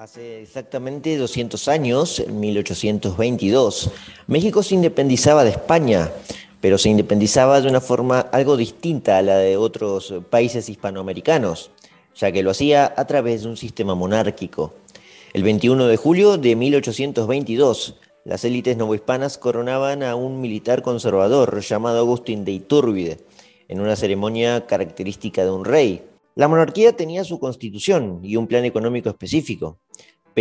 Hace exactamente 200 años, en 1822, México se independizaba de España, pero se independizaba de una forma algo distinta a la de otros países hispanoamericanos, ya que lo hacía a través de un sistema monárquico. El 21 de julio de 1822, las élites novohispanas coronaban a un militar conservador llamado Agustín de Iturbide, en una ceremonia característica de un rey. La monarquía tenía su constitución y un plan económico específico,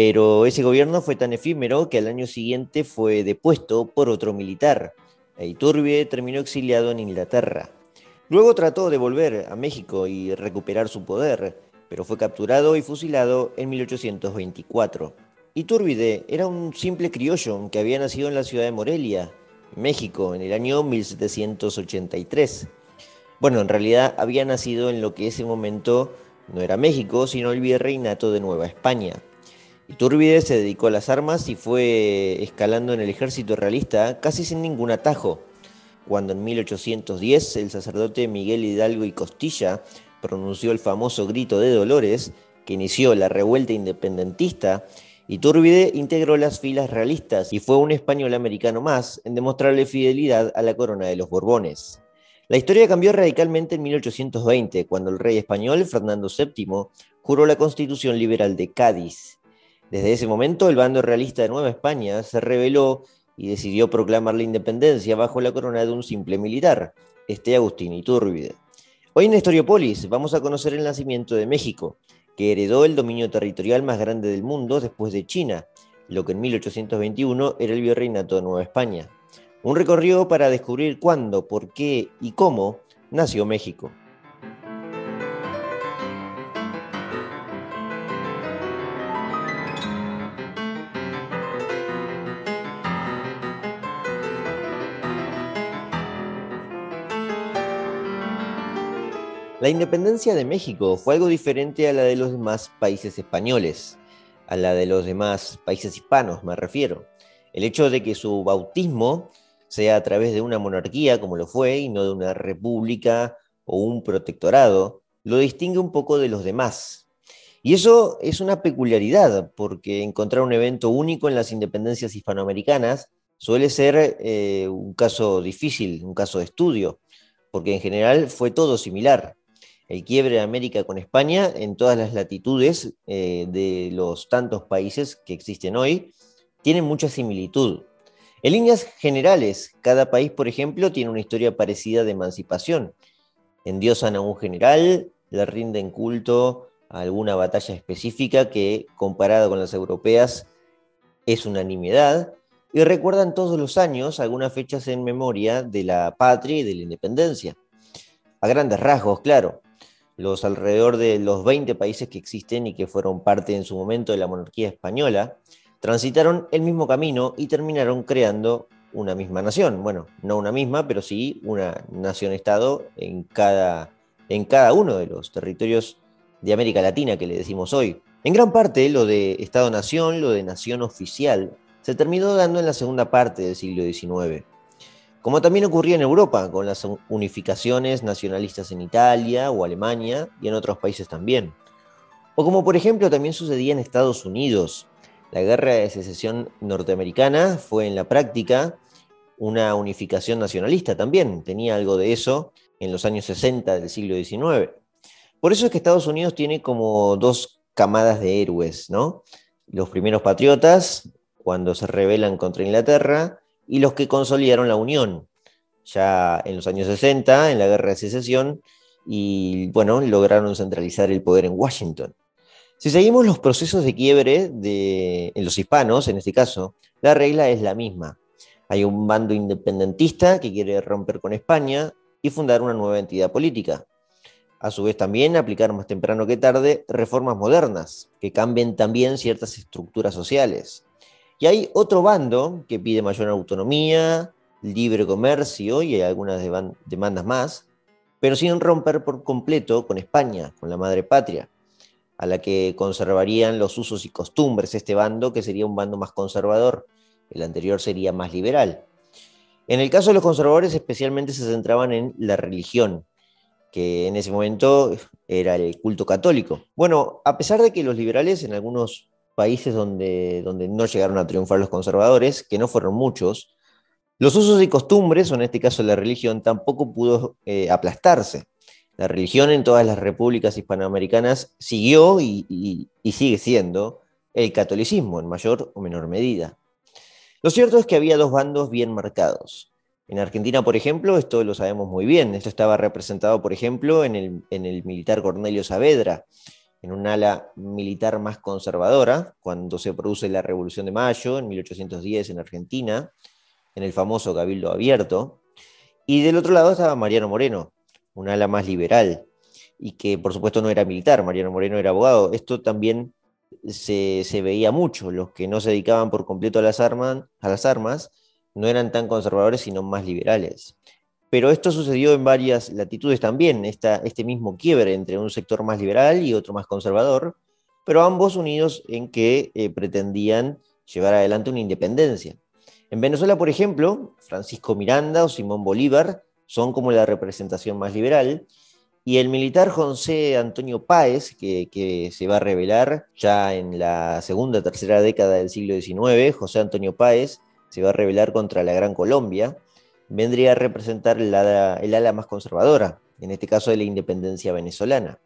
pero ese gobierno fue tan efímero que al año siguiente fue depuesto por otro militar. E Iturbide terminó exiliado en Inglaterra. Luego trató de volver a México y recuperar su poder, pero fue capturado y fusilado en 1824. Iturbide era un simple criollo que había nacido en la ciudad de Morelia, México, en el año 1783. Bueno, en realidad había nacido en lo que ese momento no era México, sino el virreinato de Nueva España. Iturbide se dedicó a las armas y fue escalando en el ejército realista casi sin ningún atajo. Cuando en 1810 el sacerdote Miguel Hidalgo y Costilla pronunció el famoso grito de Dolores, que inició la revuelta independentista, Iturbide integró las filas realistas y fue un español americano más en demostrarle fidelidad a la corona de los Borbones. La historia cambió radicalmente en 1820, cuando el rey español Fernando VII juró la Constitución Liberal de Cádiz. Desde ese momento, el bando realista de Nueva España se rebeló y decidió proclamar la independencia bajo la corona de un simple militar, este Agustín Iturbide. Hoy en Historiopolis vamos a conocer el nacimiento de México, que heredó el dominio territorial más grande del mundo después de China, lo que en 1821 era el virreinato de Nueva España. Un recorrido para descubrir cuándo, por qué y cómo nació México. La independencia de México fue algo diferente a la de los demás países españoles, a la de los demás países hispanos, me refiero. El hecho de que su bautismo sea a través de una monarquía como lo fue y no de una república o un protectorado, lo distingue un poco de los demás. Y eso es una peculiaridad, porque encontrar un evento único en las independencias hispanoamericanas suele ser eh, un caso difícil, un caso de estudio, porque en general fue todo similar. El quiebre de América con España en todas las latitudes eh, de los tantos países que existen hoy tiene mucha similitud. En líneas generales, cada país, por ejemplo, tiene una historia parecida de emancipación. Endiosan a un general, le rinden culto a alguna batalla específica que, comparada con las europeas, es una nimiedad, y recuerdan todos los años algunas fechas en memoria de la patria y de la independencia. A grandes rasgos, claro. Los alrededor de los 20 países que existen y que fueron parte en su momento de la monarquía española transitaron el mismo camino y terminaron creando una misma nación. Bueno, no una misma, pero sí una nación-estado en cada, en cada uno de los territorios de América Latina que le decimos hoy. En gran parte, lo de Estado-nación, lo de nación oficial, se terminó dando en la segunda parte del siglo XIX. Como también ocurría en Europa, con las unificaciones nacionalistas en Italia o Alemania y en otros países también. O como por ejemplo también sucedía en Estados Unidos, la guerra de secesión norteamericana fue en la práctica una unificación nacionalista también, tenía algo de eso en los años 60 del siglo XIX. Por eso es que Estados Unidos tiene como dos camadas de héroes, ¿no? Los primeros patriotas, cuando se rebelan contra Inglaterra, y los que consolidaron la Unión, ya en los años 60, en la guerra de secesión, y bueno, lograron centralizar el poder en Washington. Si seguimos los procesos de quiebre de, en los hispanos, en este caso, la regla es la misma. Hay un bando independentista que quiere romper con España y fundar una nueva entidad política. A su vez también aplicar más temprano que tarde reformas modernas que cambien también ciertas estructuras sociales. Y hay otro bando que pide mayor autonomía, libre comercio y algunas demandas más, pero sin romper por completo con España, con la madre patria a la que conservarían los usos y costumbres este bando, que sería un bando más conservador, el anterior sería más liberal. En el caso de los conservadores especialmente se centraban en la religión, que en ese momento era el culto católico. Bueno, a pesar de que los liberales en algunos países donde, donde no llegaron a triunfar los conservadores, que no fueron muchos, los usos y costumbres, o en este caso la religión, tampoco pudo eh, aplastarse. La religión en todas las repúblicas hispanoamericanas siguió y, sigue siendo el catolicismo en mayor o menor medida. Lo cierto es que había dos bandos bien marcados. En Argentina, por ejemplo, esto lo sabemos muy bien. Esto estaba representado, por ejemplo, en el, en el militar Cornelio Saavedra, en un ala militar más conservadora, cuando se produce la Revolución de Mayo, en 1810 en Argentina, en el famoso Cabildo Abierto. Y del otro lado estaba Mariano Moreno, un ala más liberal, y que por supuesto no era militar, Mariano Moreno era abogado. Esto también se, veía mucho, los que no se dedicaban por completo a las, armas, a las armas no eran tan conservadores, sino más liberales. Pero esto sucedió en varias latitudes también, este mismo quiebre entre un sector más liberal y otro más conservador, pero ambos unidos en que eh, pretendían llevar adelante una independencia. En Venezuela, por ejemplo, Francisco Miranda o Simón Bolívar son como la representación más liberal, y el militar José Antonio Páez, que, se va a revelar ya en la segunda, tercera década del siglo XIX, José Antonio Páez se va a revelar contra la Gran Colombia, vendría a representar el ala más conservadora, en este caso de la independencia venezolana.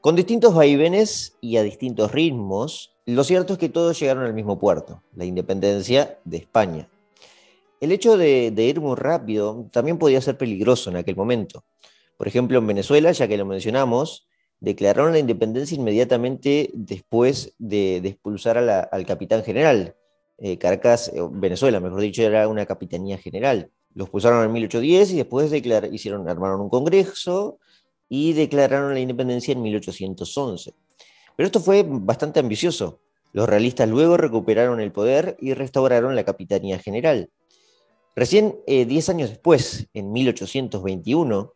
Con distintos vaivenes y a distintos ritmos, lo cierto es que todos llegaron al mismo puerto, la independencia de España. El hecho de, ir muy rápido también podía ser peligroso en aquel momento. Por ejemplo, en Venezuela, ya que lo mencionamos, declararon la independencia inmediatamente después de, expulsar al capitán general. Eh, Caracas, Venezuela, mejor dicho, era una capitanía general. Lo expulsaron en 1810 y después hicieron, armaron un congreso y declararon la independencia en 1811. Pero esto fue bastante ambicioso. Los realistas luego recuperaron el poder y restauraron la Capitanía General. Recién 10 eh, años después, en 1821,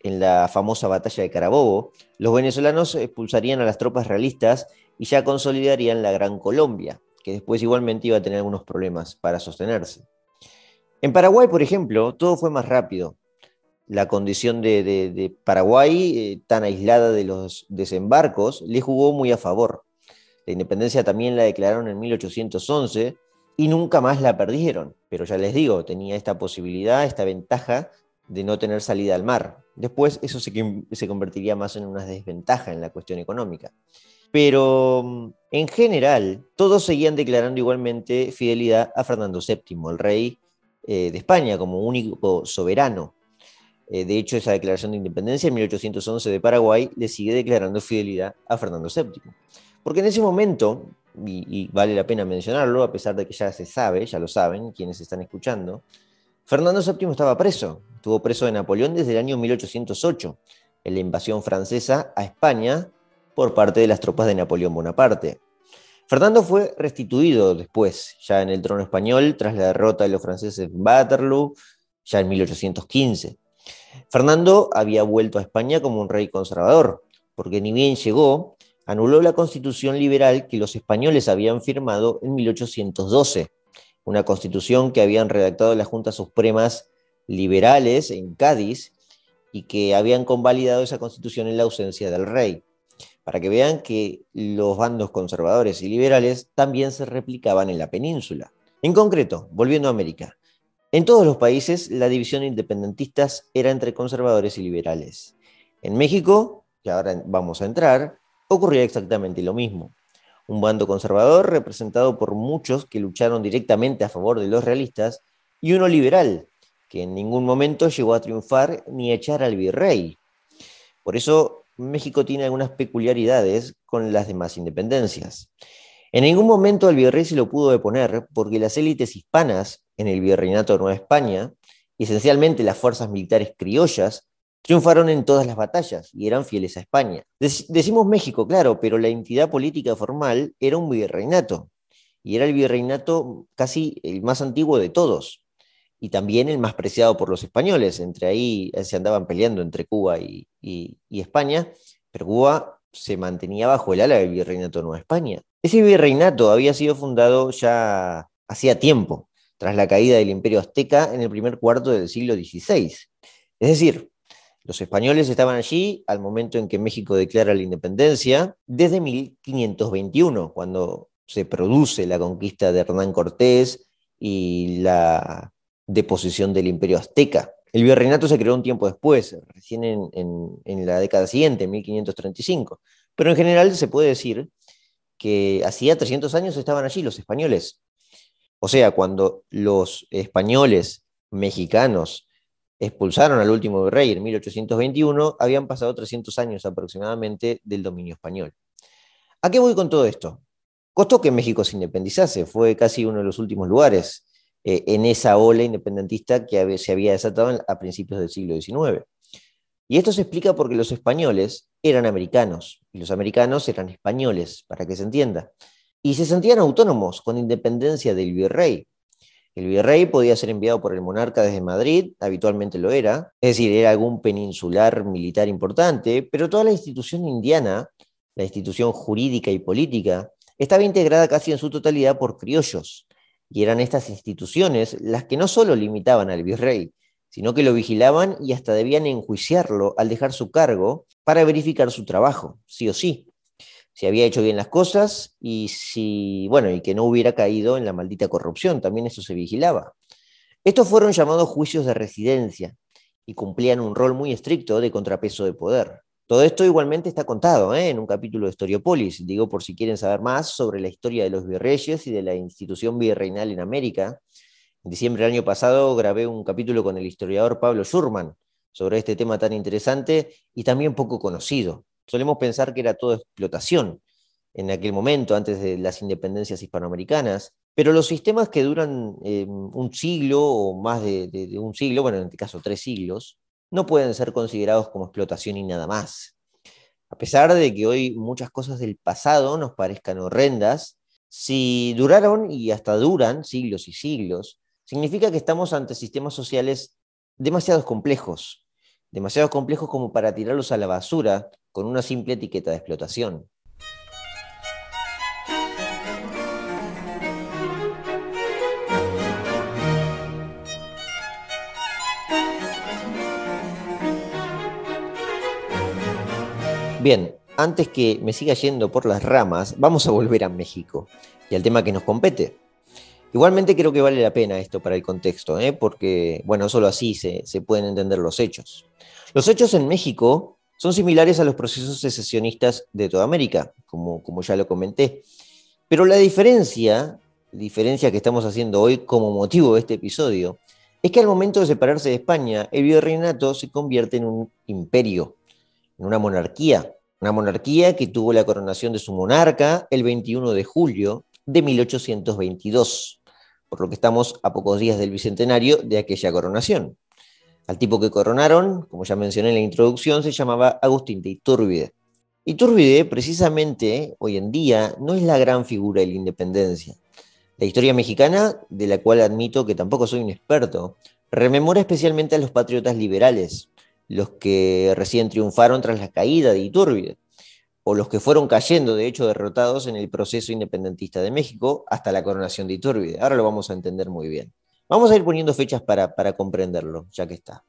en la famosa batalla de Carabobo, los venezolanos expulsarían a las tropas realistas y ya consolidarían la Gran Colombia, que después igualmente iba a tener algunos problemas para sostenerse. En Paraguay, por ejemplo, todo fue más rápido la condición de, Paraguay, eh, tan aislada de los desembarcos, le jugó muy a favor. La independencia también la declararon en 1811 y nunca más la perdieron. Pero ya les digo, tenía esta posibilidad, esta ventaja de no tener salida al mar. Después eso se, convertiría más en una desventaja en la cuestión económica. Pero mm, en general, todos seguían declarando igualmente fidelidad a Fernando VII, el rey eh, de España, como único soberano. Eh, de hecho, esa declaración de independencia en 1811 de Paraguay le sigue declarando fidelidad a Fernando VII. Porque en ese momento, y, vale la pena mencionarlo, a pesar de que ya se sabe, ya lo saben quienes están escuchando, Fernando VII estaba preso. Estuvo preso de Napoleón desde el año 1808, en la invasión francesa a España por parte de las tropas de Napoleón Bonaparte. Fernando fue restituido después, ya en el trono español, tras la derrota de los franceses en Waterloo, ya en 1815. Fernando había vuelto a España como un rey conservador, porque ni bien llegó, anuló la constitución liberal que los españoles habían firmado en 1812, una constitución que habían redactado las Juntas Supremas liberales en Cádiz y que habían convalidado esa constitución en la ausencia del rey, para que vean que los bandos conservadores y liberales también se replicaban en la península. En concreto, volviendo a América, en todos los países, la división de independentistas era entre conservadores y liberales. En México, que ahora vamos a entrar, ocurría exactamente lo mismo. Un bando conservador representado por muchos que lucharon directamente a favor de los realistas y uno liberal, que en ningún momento llegó a triunfar ni a echar al virrey. Por eso México tiene algunas peculiaridades con las demás independencias. En ningún momento al virrey se lo pudo deponer porque las élites hispanas en el virreinato de Nueva España, esencialmente las fuerzas militares criollas, triunfaron en todas las batallas y eran fieles a España. decimos México, claro, pero la entidad política formal era un virreinato, y era el virreinato casi el más antiguo de todos, y también el más preciado por los españoles. Entre ahí eh, se andaban peleando entre Cuba y, España, pero Cuba se mantenía bajo el ala del virreinato de Nueva España. Ese virreinato había sido fundado ya hacía tiempo, tras la caída del imperio azteca en el primer cuarto del siglo XVI. Es decir, los españoles estaban allí al momento en que México declara la independencia, desde 1521, cuando se produce la conquista de Hernán Cortés y la deposición del imperio azteca. El virreinato se creó un tiempo después, recién en, la década siguiente, en 1535. Pero en general se puede decir que hacía 300 años estaban allí los españoles. O sea, cuando los españoles mexicanos expulsaron al último rey en 1821, habían pasado 300 años aproximadamente del dominio español. ¿A qué voy con todo esto? Costó que México se independizase, fue casi uno de los últimos lugares eh, en esa ola independentista que se había desatado a principios del siglo XIX. Y esto se explica porque los españoles eran americanos y los americanos eran españoles, para que se entienda. Y se sentían autónomos con independencia del virrey. El virrey podía ser enviado por el monarca desde Madrid, habitualmente lo era, es decir, era algún peninsular militar importante, pero toda la institución indiana, la institución jurídica y política, estaba integrada casi en su totalidad por criollos, y eran estas instituciones las que no solo limitaban al virrey, sino que lo vigilaban y hasta debían enjuiciarlo al dejar su cargo para verificar su trabajo, sí o sí, si había hecho bien las cosas y si, bueno, y que no hubiera caído en la maldita corrupción, también eso se vigilaba. Estos fueron llamados juicios de residencia y cumplían un rol muy estricto de contrapeso de poder. Todo esto igualmente está contado ¿eh? en un capítulo de Historiopolis, digo por si quieren saber más sobre la historia de los virreyes y de la institución virreinal en América. En diciembre del año pasado grabé un capítulo con el historiador Pablo Schurman sobre este tema tan interesante y también poco conocido. Solemos pensar que era todo explotación en aquel momento, antes de las independencias hispanoamericanas, pero los sistemas que duran eh, un siglo o más de un siglo, bueno, en este caso tres siglos, no pueden ser considerados como explotación y nada más. A pesar de que hoy muchas cosas del pasado nos parezcan horrendas, si duraron y hasta duran siglos y siglos, significa que estamos ante sistemas sociales demasiado complejos, demasiado complejos como para tirarlos a la basura con una simple etiqueta de explotación. Bien, antes que me siga yendo por las ramas, vamos a volver a México y al tema que nos compete. Igualmente creo que vale la pena esto para el contexto, ¿eh? porque, bueno, solo así se, pueden entender los hechos. Los hechos en México son similares a los procesos secesionistas de toda América, como, como ya lo comenté. Pero la diferencia, diferencia que estamos haciendo hoy como motivo de este episodio, es que al momento de separarse de España, el virreinato se convierte en un imperio en una monarquía, una monarquía que tuvo la coronación de su monarca el 21 de julio de 1822, por lo que estamos a pocos días del bicentenario de aquella coronación. Al tipo que coronaron, como ya mencioné en la introducción, se llamaba Agustín de Iturbide. Iturbide, precisamente, hoy en día, no es la gran figura de la independencia. La historia mexicana, de la cual admito que tampoco soy un experto, rememora especialmente a los patriotas liberales, los que recién triunfaron tras la caída de Iturbide, o los que fueron cayendo, de hecho, derrotados en el proceso independentista de México hasta la coronación de Iturbide. Ahora lo vamos a entender muy bien. Vamos a ir poniendo fechas para, para comprenderlo, ya que está.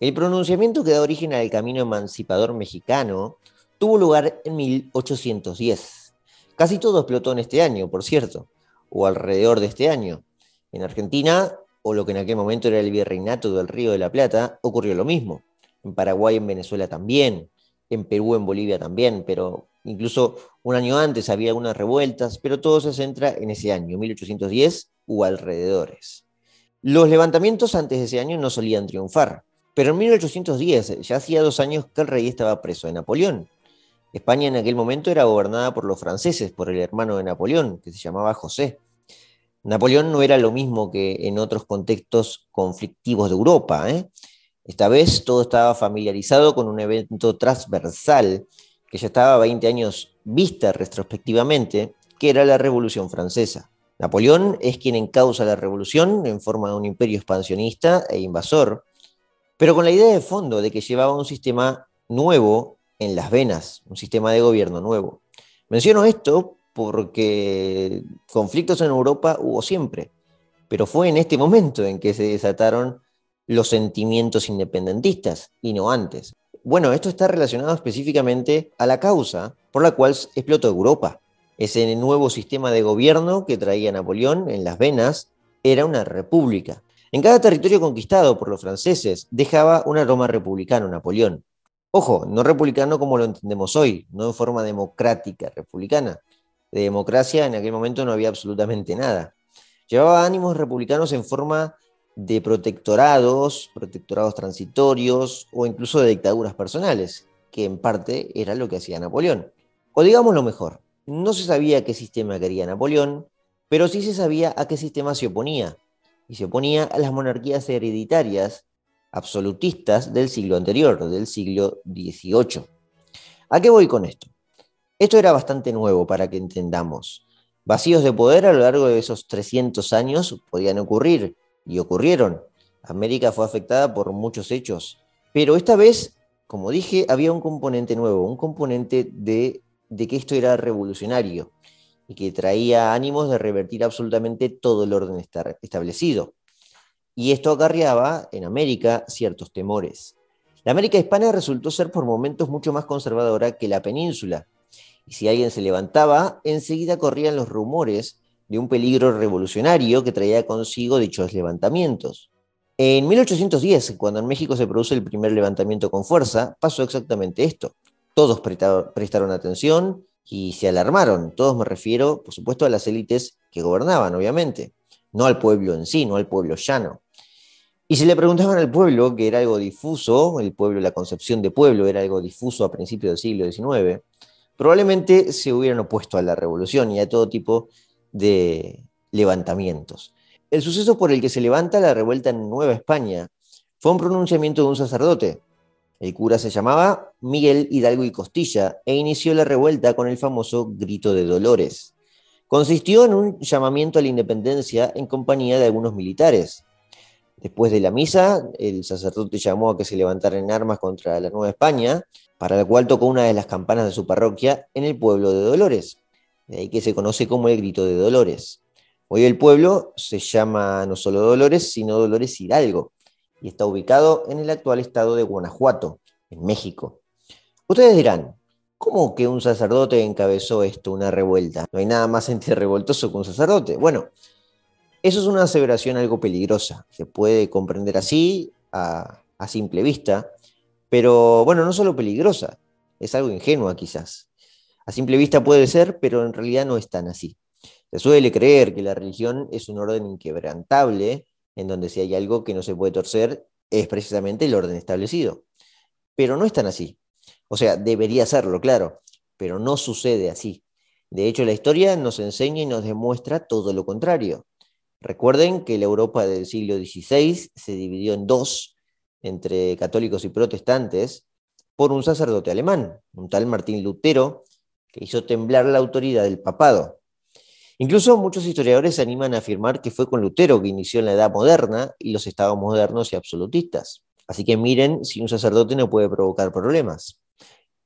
El pronunciamiento que da origen al camino emancipador mexicano tuvo lugar en 1810. Casi todo explotó en este año, por cierto, o alrededor de este año. En Argentina, o lo que en aquel momento era el virreinato del Río de la Plata, ocurrió lo mismo en Paraguay, en Venezuela también, en Perú, en Bolivia también, pero incluso un año antes había algunas revueltas, pero todo se centra en ese año, 1810 u alrededores. Los levantamientos antes de ese año no solían triunfar, pero en 1810 ya hacía dos años que el rey estaba preso de Napoleón. España en aquel momento era gobernada por los franceses, por el hermano de Napoleón, que se llamaba José. Napoleón no era lo mismo que en otros contextos conflictivos de Europa. ¿eh? Esta vez todo estaba familiarizado con un evento transversal que ya estaba 20 años vista retrospectivamente, que era la Revolución Francesa. Napoleón es quien encausa la revolución en forma de un imperio expansionista e invasor, pero con la idea de fondo de que llevaba un sistema nuevo en las venas, un sistema de gobierno nuevo. Menciono esto porque conflictos en Europa hubo siempre, pero fue en este momento en que se desataron los sentimientos independentistas y no antes. Bueno, esto está relacionado específicamente a la causa por la cual explotó Europa. Ese nuevo sistema de gobierno que traía Napoleón en las venas era una república. En cada territorio conquistado por los franceses dejaba un aroma republicano Napoleón. Ojo, no republicano como lo entendemos hoy, no de forma democrática republicana. De democracia en aquel momento no había absolutamente nada. Llevaba ánimos republicanos en forma de protectorados, protectorados transitorios o incluso de dictaduras personales, que en parte era lo que hacía Napoleón. O digamos lo mejor, no se sabía qué sistema quería Napoleón, pero sí se sabía a qué sistema se oponía, y se oponía a las monarquías hereditarias absolutistas del siglo anterior, del siglo XVIII. ¿A qué voy con esto? Esto era bastante nuevo para que entendamos. Vacíos de poder a lo largo de esos 300 años podían ocurrir, y ocurrieron. América fue afectada por muchos hechos, pero esta vez, como dije, había un componente nuevo, un componente de, que esto era revolucionario y que traía ánimos de revertir absolutamente todo el orden establecido. Y esto acarreaba en América ciertos temores. La América hispana resultó ser por momentos mucho más conservadora que la península. Y si alguien se levantaba, enseguida corrían los rumores de un peligro revolucionario que traía consigo dichos levantamientos. En 1810, cuando en México se produce el primer levantamiento con fuerza, pasó exactamente esto. Todos prestaron atención, y se alarmaron. Todos me refiero, por supuesto, a las élites que gobernaban, obviamente, no al pueblo en sí, no al pueblo llano. Y si le preguntaban al pueblo, que era algo difuso, el pueblo, la concepción de pueblo era algo difuso a principios del siglo XIX, probablemente se hubieran opuesto a la revolución y a todo tipo de levantamientos. El suceso por el que se levanta la revuelta en Nueva España fue un pronunciamiento de un sacerdote, el cura se llamaba Miguel Hidalgo y Costilla e inició la revuelta con el famoso Grito de Dolores. Consistió en un llamamiento a la independencia en compañía de algunos militares. Después de la misa, el sacerdote llamó a que se levantaran armas contra la Nueva España, para la cual tocó una de las campanas de su parroquia en el pueblo de Dolores, de ahí que se conoce como el Grito de Dolores. Hoy el pueblo se llama no solo Dolores, sino Dolores Hidalgo, y está ubicado en el actual estado de Guanajuato, en México. Ustedes dirán, ¿cómo que un sacerdote encabezó esto, una revuelta? No hay nada más revoltoso que un sacerdote. Bueno, eso es una aseveración algo peligrosa. Se puede comprender así, a, a simple vista, pero bueno, no solo peligrosa, es algo ingenua quizás. A simple vista puede ser, pero en realidad no es tan así. Se suele creer que la religión es un orden inquebrantable en donde si hay algo que no se puede torcer, es precisamente el orden establecido. Pero no es tan así. O sea, debería serlo, claro, pero no sucede así. De hecho, la historia nos enseña y nos demuestra todo lo contrario. Recuerden que la Europa del siglo XVI se dividió en dos, entre católicos y protestantes, por un sacerdote alemán, un tal Martín Lutero, que hizo temblar la autoridad del papado. Incluso muchos historiadores se animan a afirmar que fue con Lutero que inició la Edad Moderna y los estados modernos y absolutistas. Así que miren si un sacerdote no puede provocar problemas.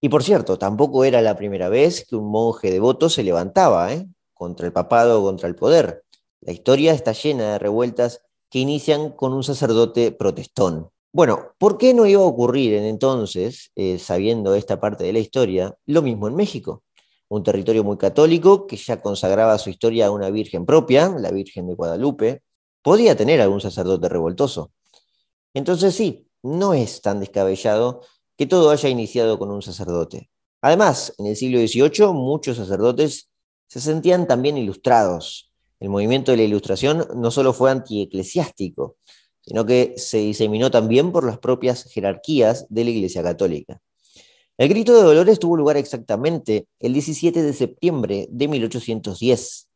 Y por cierto, tampoco era la primera vez que un monje devoto se levantaba ¿eh? contra el papado o contra el poder. La historia está llena de revueltas que inician con un sacerdote protestón. Bueno, ¿por qué no iba a ocurrir en entonces, eh, sabiendo esta parte de la historia, lo mismo en México? Un territorio muy católico que ya consagraba su historia a una virgen propia, la Virgen de Guadalupe, podía tener algún sacerdote revoltoso. Entonces sí, no es tan descabellado que todo haya iniciado con un sacerdote. Además, en el siglo XVIII muchos sacerdotes se sentían también ilustrados. El movimiento de la ilustración no solo fue antieclesiástico, sino que se diseminó también por las propias jerarquías de la Iglesia Católica. El grito de Dolores tuvo lugar exactamente el 17 de septiembre de 1810.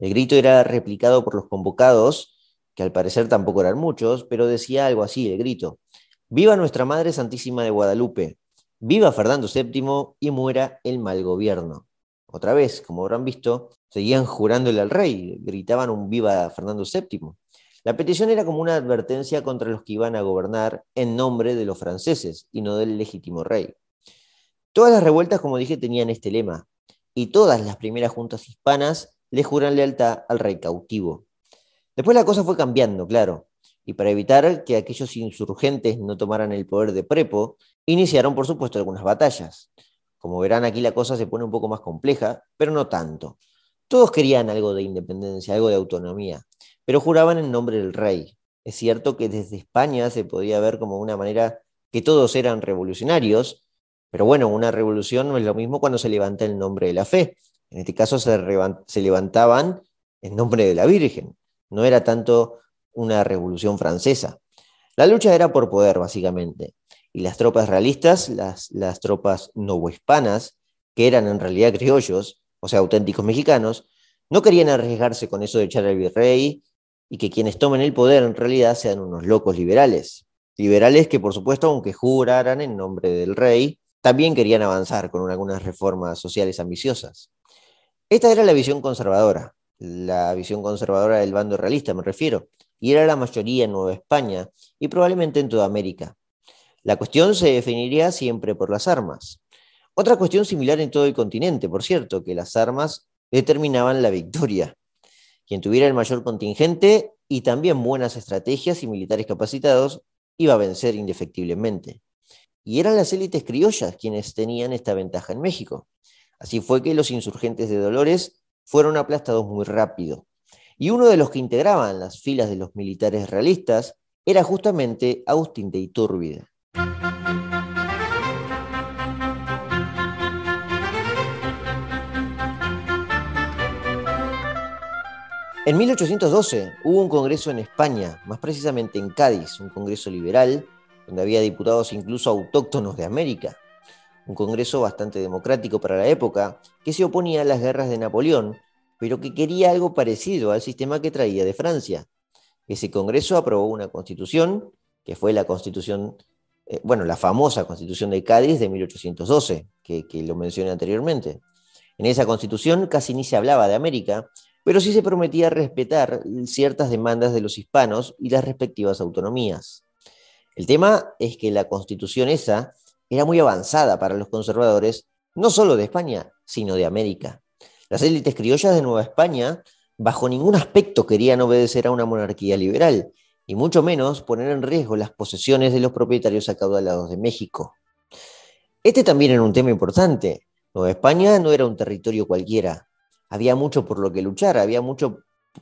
El grito era replicado por los convocados, que al parecer tampoco eran muchos, pero decía algo así, el grito. Viva nuestra Madre Santísima de Guadalupe, viva Fernando VII y muera el mal gobierno. Otra vez, como habrán visto, seguían jurándole al rey, gritaban un viva Fernando VII. La petición era como una advertencia contra los que iban a gobernar en nombre de los franceses y no del legítimo rey. Todas las revueltas, como dije, tenían este lema, y todas las primeras juntas hispanas le juran lealtad al rey cautivo. Después la cosa fue cambiando, claro, y para evitar que aquellos insurgentes no tomaran el poder de Prepo, iniciaron, por supuesto, algunas batallas. Como verán, aquí la cosa se pone un poco más compleja, pero no tanto. Todos querían algo de independencia, algo de autonomía, pero juraban en nombre del rey. Es cierto que desde España se podía ver como una manera que todos eran revolucionarios, pero bueno, una revolución no es lo mismo cuando se levanta el nombre de la fe. En este caso se, levantaban en nombre de la Virgen. No era tanto una revolución francesa. La lucha era por poder, básicamente. Y las tropas realistas, las, las tropas novohispanas, que eran en realidad criollos, o sea, auténticos mexicanos, no querían arriesgarse con eso de echar al virrey y que quienes tomen el poder en realidad sean unos locos liberales. Liberales que, por supuesto, aunque juraran en nombre del rey, también querían avanzar con algunas reformas sociales ambiciosas. Esta era la visión conservadora, la visión conservadora del bando realista, me refiero, y era la mayoría en Nueva España y probablemente en toda América. La cuestión se definiría siempre por las armas. Otra cuestión similar en todo el continente, por cierto, que las armas determinaban la victoria. Quien tuviera el mayor contingente y también buenas estrategias y militares capacitados iba a vencer indefectiblemente. Y eran las élites criollas quienes tenían esta ventaja en México. Así fue que los insurgentes de Dolores fueron aplastados muy rápido. Y uno de los que integraban las filas de los militares realistas era justamente Agustín de Iturbide. En 1812 hubo un congreso en España, más precisamente en Cádiz, un congreso liberal, donde había diputados incluso autóctonos de América. Un congreso bastante democrático para la época, que se oponía a las guerras de Napoleón, pero que quería algo parecido al sistema que traía de Francia. Ese congreso aprobó una constitución, que fue la constitución, eh, bueno, la famosa constitución de Cádiz de 1812, que, que lo mencioné anteriormente. En esa constitución casi ni se hablaba de América, pero sí se prometía respetar ciertas demandas de los hispanos y las respectivas autonomías. El tema es que la constitución esa era muy avanzada para los conservadores, no solo de España, sino de América. Las élites criollas de Nueva España bajo ningún aspecto querían obedecer a una monarquía liberal, y mucho menos poner en riesgo las posesiones de los propietarios acaudalados de México. Este también era un tema importante. Nueva España no era un territorio cualquiera, había mucho por lo que luchar, había mucho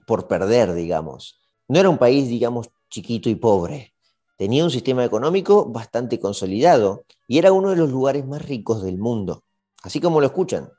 por perder, digamos. No era un país, digamos, chiquito y pobre. Tenía un sistema económico bastante consolidado y era uno de los lugares más ricos del mundo. Así como lo escuchan.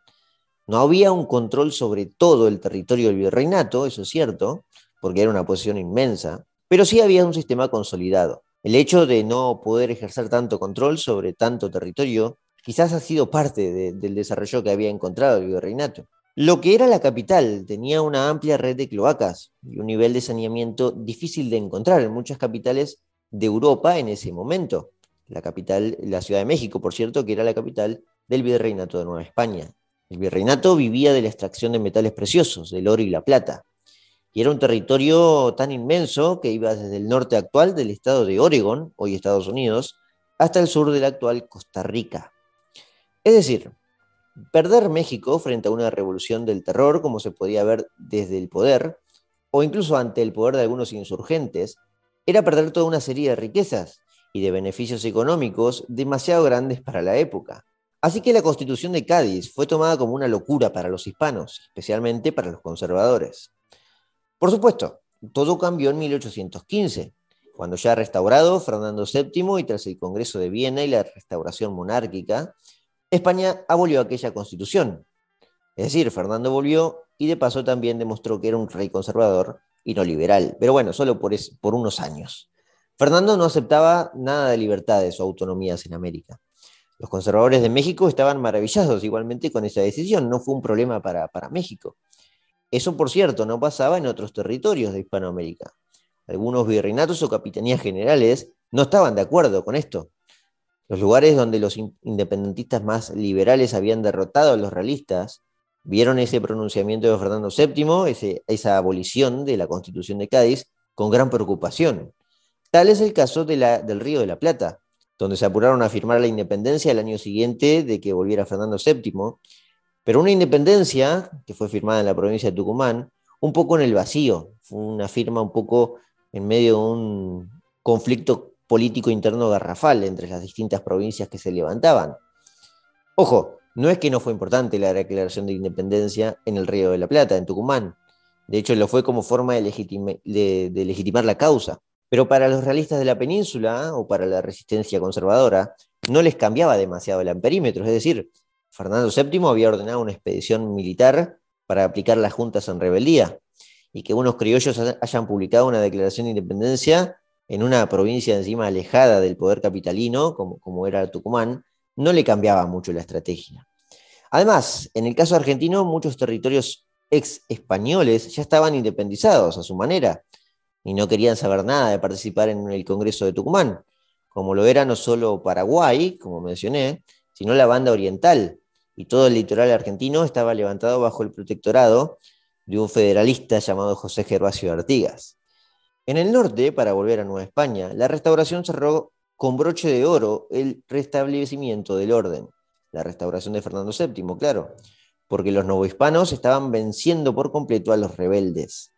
No había un control sobre todo el territorio del virreinato, eso es cierto, porque era una posición inmensa, pero sí había un sistema consolidado. El hecho de no poder ejercer tanto control sobre tanto territorio quizás ha sido parte del desarrollo que había encontrado el virreinato. Lo que era la capital tenía una amplia red de cloacas y un nivel de saneamiento difícil de encontrar en muchas capitales de Europa en ese momento. La capital, la Ciudad de México, por cierto, que era la capital del virreinato de Nueva España. El virreinato vivía de la extracción de metales preciosos, del oro y la plata. Y era un territorio tan inmenso que iba desde el norte actual del estado de Oregon, hoy Estados Unidos, hasta el sur de la actual Costa Rica. Es decir, perder México frente a una revolución del terror, como se podía ver desde el poder, o incluso ante el poder de algunos insurgentes, era perder toda una serie de riquezas y de beneficios económicos demasiado grandes para la época. Así que la constitución de Cádiz fue tomada como una locura para los hispanos, especialmente para los conservadores. Por supuesto, todo cambió en 1815, cuando ya restaurado Fernando VII y tras el Congreso de Viena y la restauración monárquica, España abolió aquella constitución. Es decir, Fernando volvió y de paso también demostró que era un rey conservador y no liberal, pero bueno, solo por, por unos años. Fernando no aceptaba nada de libertades o autonomías en América. Los conservadores de México estaban maravillados igualmente con esa decisión, no fue un problema para, para México. Eso, por cierto, no pasaba en otros territorios de Hispanoamérica. Algunos virreinatos o capitanías generales no estaban de acuerdo con esto. Los lugares donde los independentistas más liberales habían derrotado a los realistas vieron ese pronunciamiento de Fernando VII, esa abolición de la Constitución de Cádiz, con gran preocupación. Tal es el caso del Río de la Plata, donde se apuraron a firmar la independencia el año siguiente de que volviera Fernando VII, pero una independencia que fue firmada en la provincia de Tucumán, un poco en el vacío, fue una firma un poco en medio de un conflicto político interno garrafal entre las distintas provincias que se levantaban. Ojo, No es que no fue importante la declaración de independencia en el Río de la Plata, en Tucumán. De hecho, lo fue como forma de, legitimar la causa. Pero para los realistas de la península o para la resistencia conservadora, no les cambiaba demasiado el amperímetro. Es decir, Fernando VII había ordenado una expedición militar para aplicar las juntas en rebeldía. Y que unos criollos hayan publicado una declaración de independencia en una provincia encima alejada del poder capitalino, como era Tucumán, no le cambiaba mucho la estrategia. Además, en el caso argentino, muchos territorios ex españoles ya estaban independizados a su manera y no querían saber nada de participar en el Congreso de Tucumán, como lo era no solo Paraguay, como mencioné, sino la banda oriental, y todo el litoral argentino estaba levantado bajo el protectorado de un federalista llamado José Gervasio Artigas. En el norte, para volver a Nueva España, la restauración cerró con broche de oro el restablecimiento del orden, la restauración de Fernando VII, claro, porque los novohispanos estaban venciendo por completo a los rebeldes.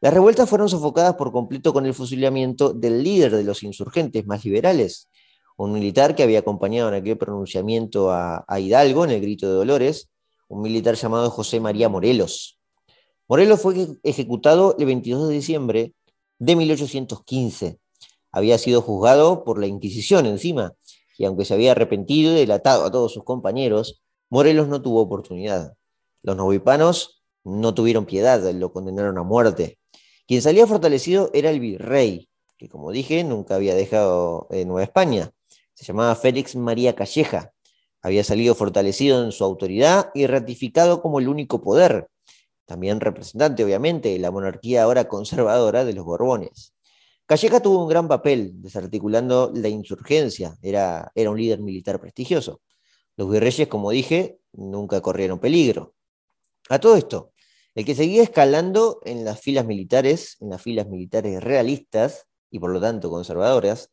Las revueltas fueron sofocadas por completo con el fusilamiento del líder de los insurgentes más liberales, un militar que había acompañado en aquel pronunciamiento a, Hidalgo en el Grito de Dolores, un militar llamado José María Morelos. Morelos fue ejecutado el 22 de diciembre de 1815. Había sido juzgado por la Inquisición encima, y aunque se había arrepentido y delatado a todos sus compañeros, Morelos no tuvo oportunidad. Los novipanos no tuvieron piedad, lo condenaron a muerte. Quien salía fortalecido era el virrey, que como dije, nunca había dejado Nueva España. Se llamaba Félix María Calleja. Había salido fortalecido en su autoridad y ratificado como el único poder. También representante, obviamente, de la monarquía ahora conservadora de los Borbones. Calleja tuvo un gran papel desarticulando la insurgencia, era, era un líder militar prestigioso. Los virreyes, como dije, nunca corrieron peligro. A todo esto, el que seguía escalando en las filas militares, en las filas militares realistas y por lo tanto conservadoras,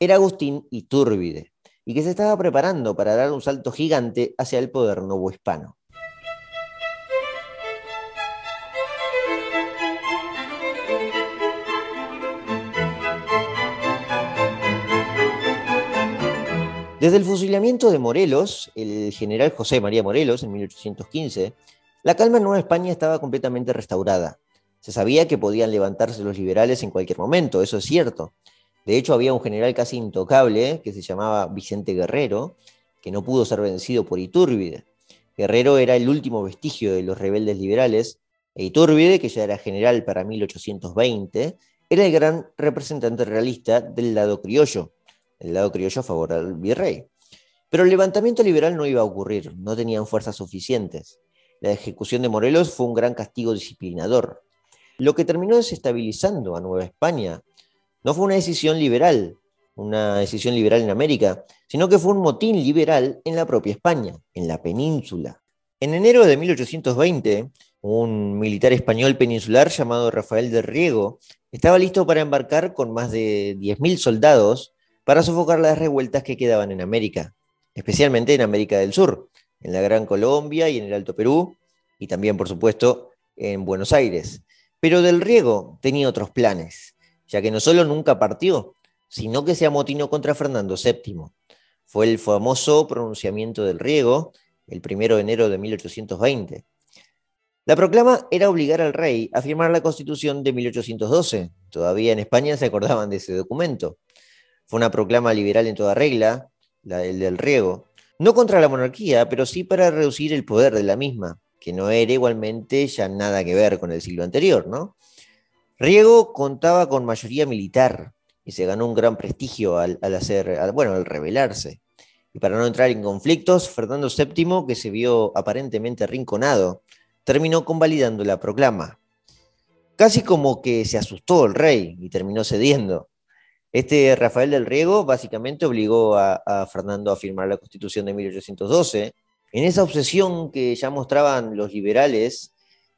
era Agustín Iturbide, y que se estaba preparando para dar un salto gigante hacia el poder novohispano. Desde el fusilamiento de Morelos, el general José María Morelos, en 1815, la calma en Nueva España estaba completamente restaurada. Se sabía que podían levantarse los liberales en cualquier momento, eso es cierto. De hecho, había un general casi intocable que se llamaba Vicente Guerrero, que no pudo ser vencido por Iturbide. Guerrero era el último vestigio de los rebeldes liberales, e Iturbide, que ya era general para 1820, era el gran representante realista del lado criollo, el lado criollo a favor del virrey. Pero el levantamiento liberal no iba a ocurrir, no tenían fuerzas suficientes. La ejecución de Morelos fue un gran castigo disciplinador. Lo que terminó desestabilizando a Nueva España no fue una decisión liberal, una decisión liberal en América, sino que fue un motín liberal en la propia España, en la península. En enero de 1820, un militar español peninsular llamado Rafael de Riego estaba listo para embarcar con más de 10.000 soldados para sofocar las revueltas que quedaban en América, especialmente en América del Sur, en la Gran Colombia y en el Alto Perú, y también, por supuesto, en Buenos Aires. Pero Del Riego tenía otros planes, ya que no solo nunca partió, sino que se amotinó contra Fernando VII. Fue el famoso pronunciamiento del Riego, el 1 de enero de 1820. La proclama era obligar al rey a firmar la constitución de 1812. Todavía en España se acordaban de ese documento. Fue una proclama liberal en toda regla, la del, riego, no contra la monarquía, pero sí para reducir el poder de la misma, que no era igualmente ya nada que ver con el siglo anterior, ¿no? Riego contaba con mayoría militar y se ganó un gran prestigio al, hacer, bueno, al rebelarse. Y para no entrar en conflictos, Fernando VII, que se vio aparentemente arrinconado, terminó convalidando la proclama. Casi como que se asustó el rey y terminó cediendo. Este Rafael del Riego básicamente obligó a, Fernando a firmar la Constitución de 1812, en esa obsesión que ya mostraban los liberales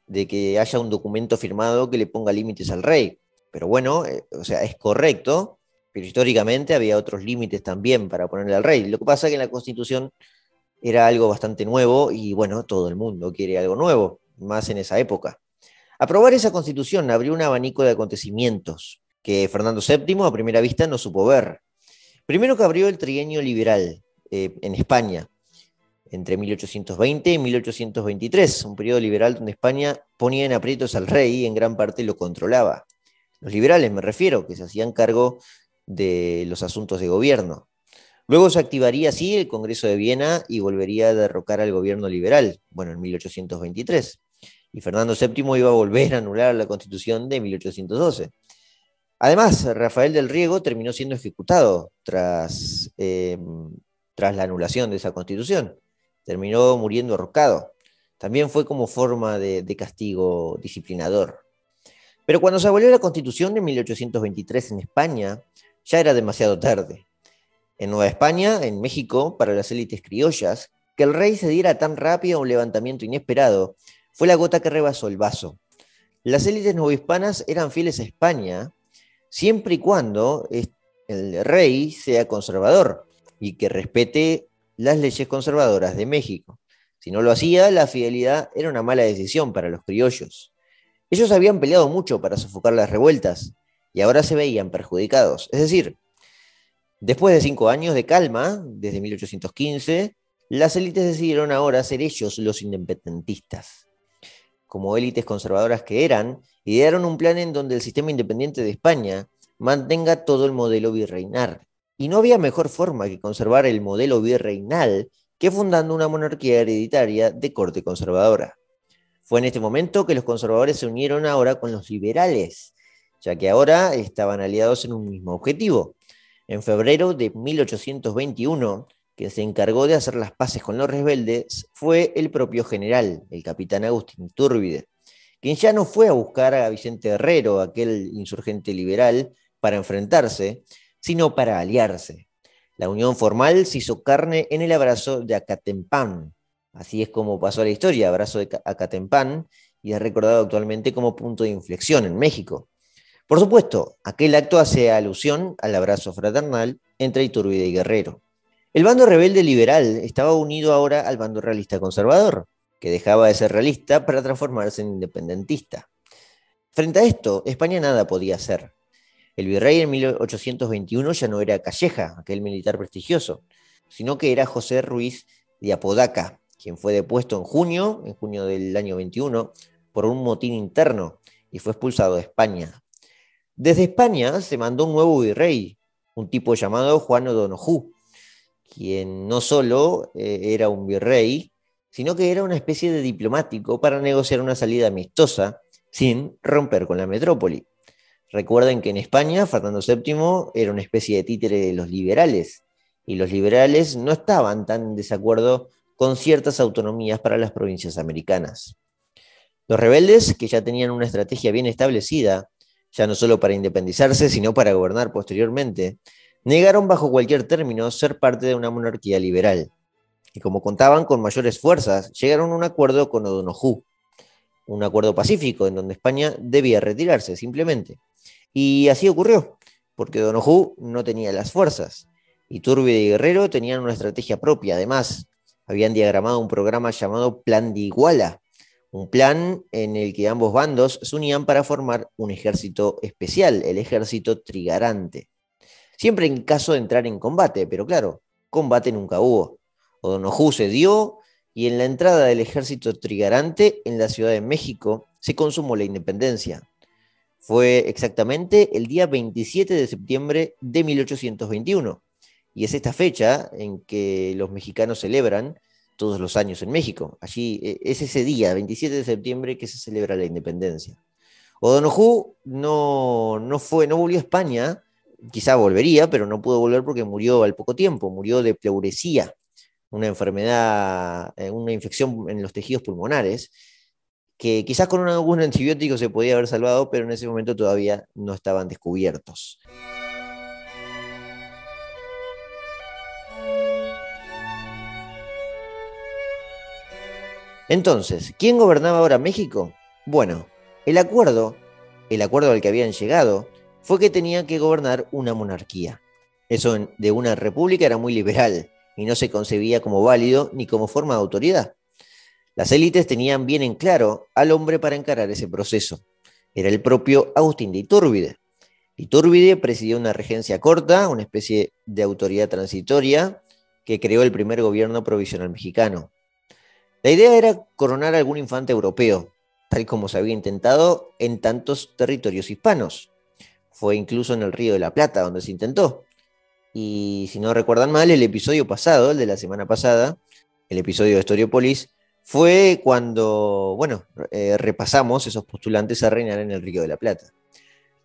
de que haya un documento firmado que le ponga límites al rey. Pero bueno, eh, o sea, es correcto, pero históricamente había otros límites también para ponerle al rey. Lo que pasa es que en la Constitución era algo bastante nuevo y bueno, todo el mundo quiere algo nuevo, más en esa época. Aprobar esa Constitución abrió un abanico de acontecimientos que Fernando VII a primera vista no supo ver. Primero que abrió el trienio liberal eh, en España. entre 1820 y 1823, un periodo liberal donde España ponía en aprietos al rey y en gran parte lo controlaba. Los liberales me refiero, que se hacían cargo de los asuntos de gobierno. Luego se activaría así el Congreso de Viena y volvería a derrocar al gobierno liberal, bueno, en 1823. Y Fernando VII iba a volver a anular la constitución de 1812. Además, Rafael del Riego terminó siendo ejecutado tras, em, tras la anulación de esa constitución. Terminó muriendo ahorcado. También fue como forma de, castigo disciplinador. Pero cuando se abolió la constitución de 1823 en España, ya era demasiado tarde. En Nueva España, en México, para las élites criollas, que el rey se diera tan rápido a un levantamiento inesperado fue la gota que rebasó el vaso. Las élites novohispanas eran fieles a España siempre y cuando el rey sea conservador y que respete las leyes conservadoras de México. Si no lo hacía, la fidelidad era una mala decisión para los criollos. Ellos habían peleado mucho para sofocar las revueltas y ahora se veían perjudicados. Es decir, después de cinco años de calma, desde 1815, las élites decidieron ahora ser ellos los independentistas. Como élites conservadoras que eran, idearon un plan en donde el sistema independiente de España mantenga todo el modelo virreinal. Y no había mejor forma que conservar el modelo virreinal que fundando una monarquía hereditaria de corte conservadora. Fue en este momento que los conservadores se unieron ahora con los liberales, ya que ahora estaban aliados en un mismo objetivo. En febrero de 1821, quien se encargó de hacer las paces con los rebeldes fue el propio general, el capitán Agustín Iturbide, quien ya no fue a buscar a Vicente Herrero, aquel insurgente liberal, para enfrentarse, sino para aliarse. La unión formal se hizo carne en el abrazo de Acatempán. Así es como pasó la historia, abrazo de Acatempán, y es recordado actualmente como punto de inflexión en México. Por supuesto, aquel acto hace alusión al abrazo fraternal entre Iturbide y Guerrero. El bando rebelde liberal estaba unido ahora al bando realista conservador, que dejaba de ser realista para transformarse en independentista. Frente a esto, España nada podía hacer. El virrey en 1821 ya no era Calleja, aquel militar prestigioso, sino que era José Ruiz de Apodaca, quien fue depuesto en junio, en junio del año 21, por un motín interno y fue expulsado de España. Desde España se mandó un nuevo virrey, un tipo llamado Juan O'Donoghue, quien no solo eh, era un virrey, sino que era una especie de diplomático para negociar una salida amistosa sin romper con la metrópoli. Recuerden que en España Fernando VII era una especie de títere de los liberales, y los liberales no estaban tan en desacuerdo con ciertas autonomías para las provincias americanas. Los rebeldes, que ya tenían una estrategia bien establecida, ya no solo para independizarse, sino para gobernar posteriormente, negaron bajo cualquier término ser parte de una monarquía liberal. Y como contaban con mayores fuerzas, llegaron a un acuerdo con O'Donoghue, un acuerdo pacífico en donde España debía retirarse simplemente. Y así ocurrió, porque O'Donoghue no tenía las fuerzas. y Turbide y Guerrero tenían una estrategia propia. Además, habían diagramado un programa llamado Plan de Iguala, un plan en el que ambos bandos se unían para formar un ejército especial, el ejército trigarante. Siempre en caso de entrar en combate, pero claro, combate nunca hubo. O'Donoghue se dio y en la entrada del ejército trigarante en la Ciudad de México se consumó la independencia. Fue exactamente el día 27 de septiembre de 1821 y es esta fecha en que los mexicanos celebran todos los años en México. Allí e, es ese día, 27 de septiembre, que se celebra la independencia. O'Donoghue no, no, fue, no volvió a España, quizá volvería, pero no pudo volver porque murió al poco tiempo, murió de pleuresía, una enfermedad, eh, una infección en los tejidos pulmonares, que quizás con algún antibiótico se podía haber salvado, pero en ese momento todavía no estaban descubiertos. Entonces, ¿quién gobernaba ahora México? Bueno, el acuerdo, el acuerdo al que habían llegado, fue que tenía que gobernar una monarquía. Eso de una república era muy liberal y no se concebía como válido ni como forma de autoridad. Las élites tenían bien en claro al hombre para encarar ese proceso. Era el propio Agustín de Iturbide. Iturbide presidió una regencia corta, una especie de autoridad transitoria, que creó el primer gobierno provisional mexicano. La idea era coronar a algún infante europeo, tal como se había intentado en tantos territorios hispanos. Fue incluso en el Río de la Plata donde se intentó. Y si no recuerdan mal, el episodio pasado, el de la semana pasada, el episodio de Historiopolis, fue cuando, bueno, eh, repasamos esos postulantes a reinar en el Río de la Plata.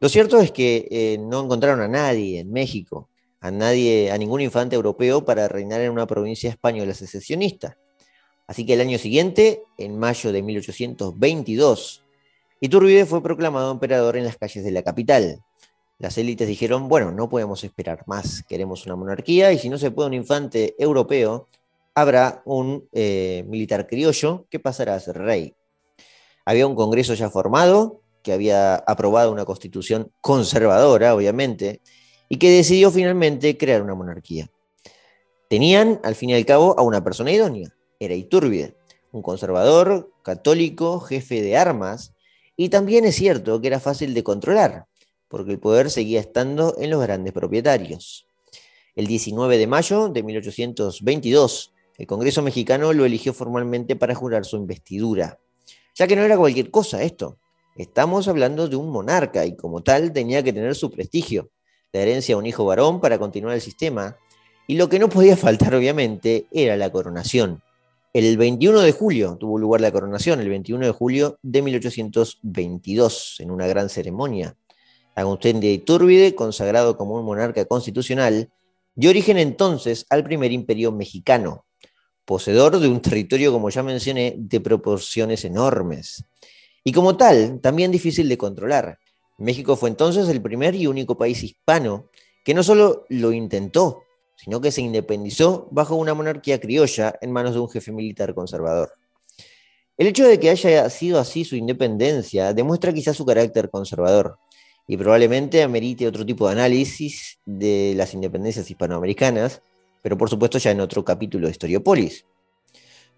Lo cierto es que eh, no encontraron a nadie en México, a nadie, a ningún infante europeo para reinar en una provincia española secesionista. Así que el año siguiente, en mayo de 1822, Iturbide fue proclamado emperador en las calles de la capital. Las élites dijeron, bueno, no podemos esperar más, queremos una monarquía y si no se puede un infante europeo, habrá un eh, militar criollo que pasará a ser rey. Había un Congreso ya formado, que había aprobado una constitución conservadora, obviamente, y que decidió finalmente crear una monarquía. Tenían, al fin y al cabo, a una persona idónea, era Iturbide, un conservador, católico, jefe de armas, y también es cierto que era fácil de controlar, porque el poder seguía estando en los grandes propietarios. El 19 de mayo de 1822, el Congreso mexicano lo eligió formalmente para jurar su investidura, ya que no era cualquier cosa esto. Estamos hablando de un monarca y como tal tenía que tener su prestigio, la herencia de un hijo varón para continuar el sistema, y lo que no podía faltar obviamente era la coronación. El 21 de julio tuvo lugar la coronación, el 21 de julio de 1822, en una gran ceremonia. Agustín de Iturbide, consagrado como un monarca constitucional, dio origen entonces al primer imperio mexicano, poseedor de un territorio, como ya mencioné, de proporciones enormes. Y como tal, también difícil de controlar. México fue entonces el primer y único país hispano que no solo lo intentó, sino que se independizó bajo una monarquía criolla en manos de un jefe militar conservador. El hecho de que haya sido así su independencia demuestra quizás su carácter conservador y probablemente amerite otro tipo de análisis de las independencias hispanoamericanas, pero por supuesto ya en otro capítulo de Historiopolis.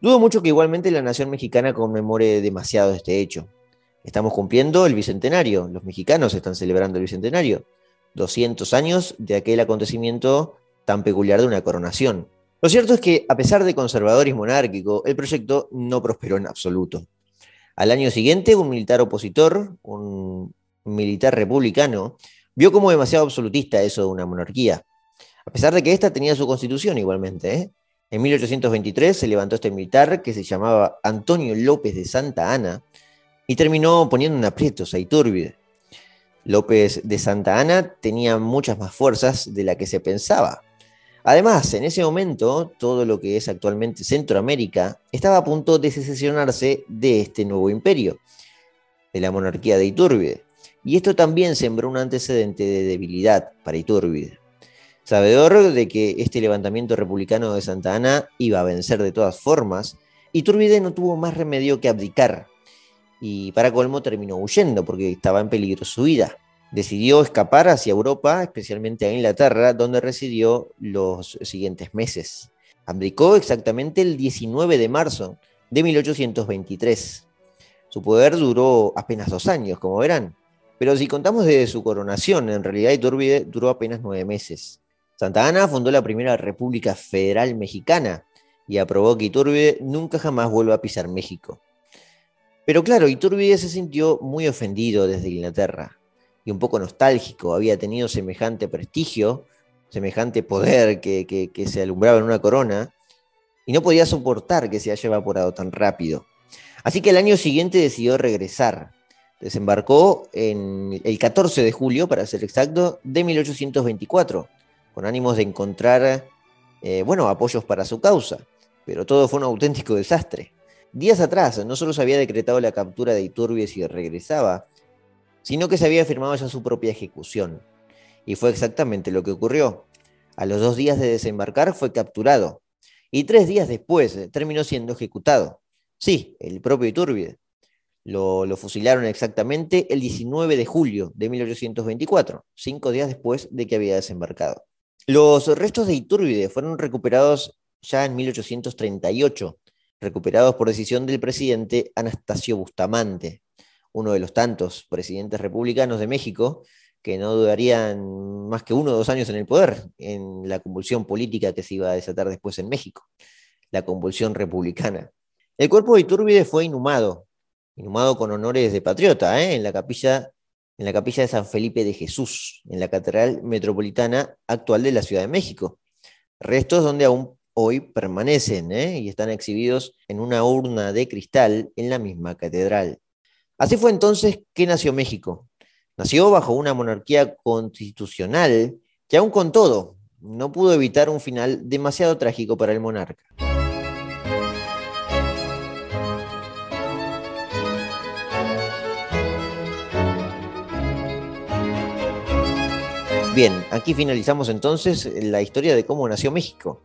Dudo mucho que igualmente la nación mexicana conmemore demasiado este hecho. Estamos cumpliendo el bicentenario, los mexicanos están celebrando el bicentenario, 200 años de aquel acontecimiento tan peculiar de una coronación. Lo cierto es que, a pesar de conservador y monárquico, el proyecto no prosperó en absoluto. Al año siguiente, un militar opositor, un militar republicano, vio como demasiado absolutista eso de una monarquía, a pesar de que ésta tenía su constitución igualmente. ¿eh? En 1823 se levantó este militar que se llamaba Antonio López de Santa Ana y terminó poniendo en aprietos a Iturbide. López de Santa Ana tenía muchas más fuerzas de la que se pensaba. Además, en ese momento, todo lo que es actualmente Centroamérica estaba a punto de secesionarse de este nuevo imperio, de la monarquía de Iturbide. Y esto también sembró un antecedente de debilidad para Iturbide. Sabedor de que este levantamiento republicano de Santa Ana iba a vencer de todas formas, Iturbide no tuvo más remedio que abdicar. Y para colmo terminó huyendo porque estaba en peligro su vida decidió escapar hacia Europa, especialmente a Inglaterra, donde residió los siguientes meses. Abdicó exactamente el 19 de marzo de 1823. Su poder duró apenas dos años, como verán, pero si contamos desde su coronación, en realidad Iturbide duró apenas nueve meses. Santa Ana fundó la primera República Federal Mexicana y aprobó que Iturbide nunca jamás vuelva a pisar México. Pero claro, Iturbide se sintió muy ofendido desde Inglaterra y un poco nostálgico, había tenido semejante prestigio, semejante poder que, se alumbraba en una corona, y no podía soportar que se haya evaporado tan rápido. Así que el año siguiente decidió regresar. Desembarcó en el 14 de julio, para ser exacto, de 1824, con ánimos de encontrar, eh, bueno, apoyos para su causa. Pero todo fue un auténtico desastre. Días atrás, no solo se había decretado la captura de Iturbide si regresaba, sino que se había firmado ya su propia ejecución. Y fue exactamente lo que ocurrió. A los dos días de desembarcar fue capturado y tres días después terminó siendo ejecutado. Sí, el propio Iturbide. Lo, fusilaron exactamente el 19 de julio de 1824, cinco días después de que había desembarcado. Los restos de Iturbide fueron recuperados ya en 1838, recuperados por decisión del presidente Anastasio Bustamante, uno de los tantos presidentes republicanos de México que no durarían más que uno o dos años en el poder, en la convulsión política que se iba a desatar después en México, la convulsión republicana. El cuerpo de Iturbide fue inhumado, inhumado con honores de patriota, ¿eh? en, la capilla, en la capilla de San Felipe de Jesús, en la Catedral Metropolitana actual de la Ciudad de México. Restos donde aún hoy permanecen ¿eh? y están exhibidos en una urna de cristal en la misma catedral. Así fue entonces que nació México. Nació bajo una monarquía constitucional que aún con todo no pudo evitar un final demasiado trágico para el monarca. Bien, aquí finalizamos entonces la historia de cómo nació México.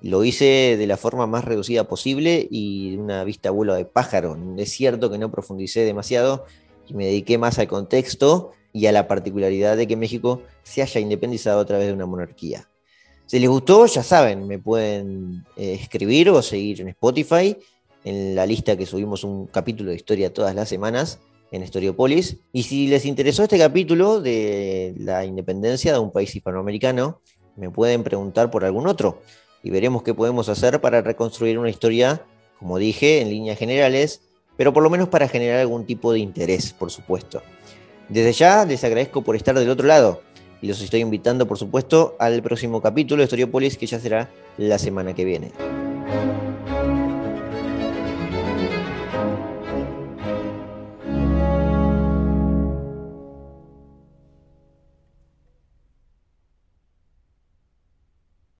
Lo hice de la forma más reducida posible y de una vista vuelo de pájaro. Es cierto que no profundicé demasiado y me dediqué más al contexto y a la particularidad de que México se haya independizado a través de una monarquía. Si les gustó, ya saben, me pueden eh, escribir o seguir en Spotify, en la lista que subimos un capítulo de historia todas las semanas en Historiopolis. Y si les interesó este capítulo de la independencia de un país hispanoamericano, me pueden preguntar por algún otro y veremos qué podemos hacer para reconstruir una historia, como dije, en líneas generales, pero por lo menos para generar algún tipo de interés, por supuesto. Desde ya les agradezco por estar del otro lado y los estoy invitando, por supuesto, al próximo capítulo de Historiopolis que ya será la semana que viene.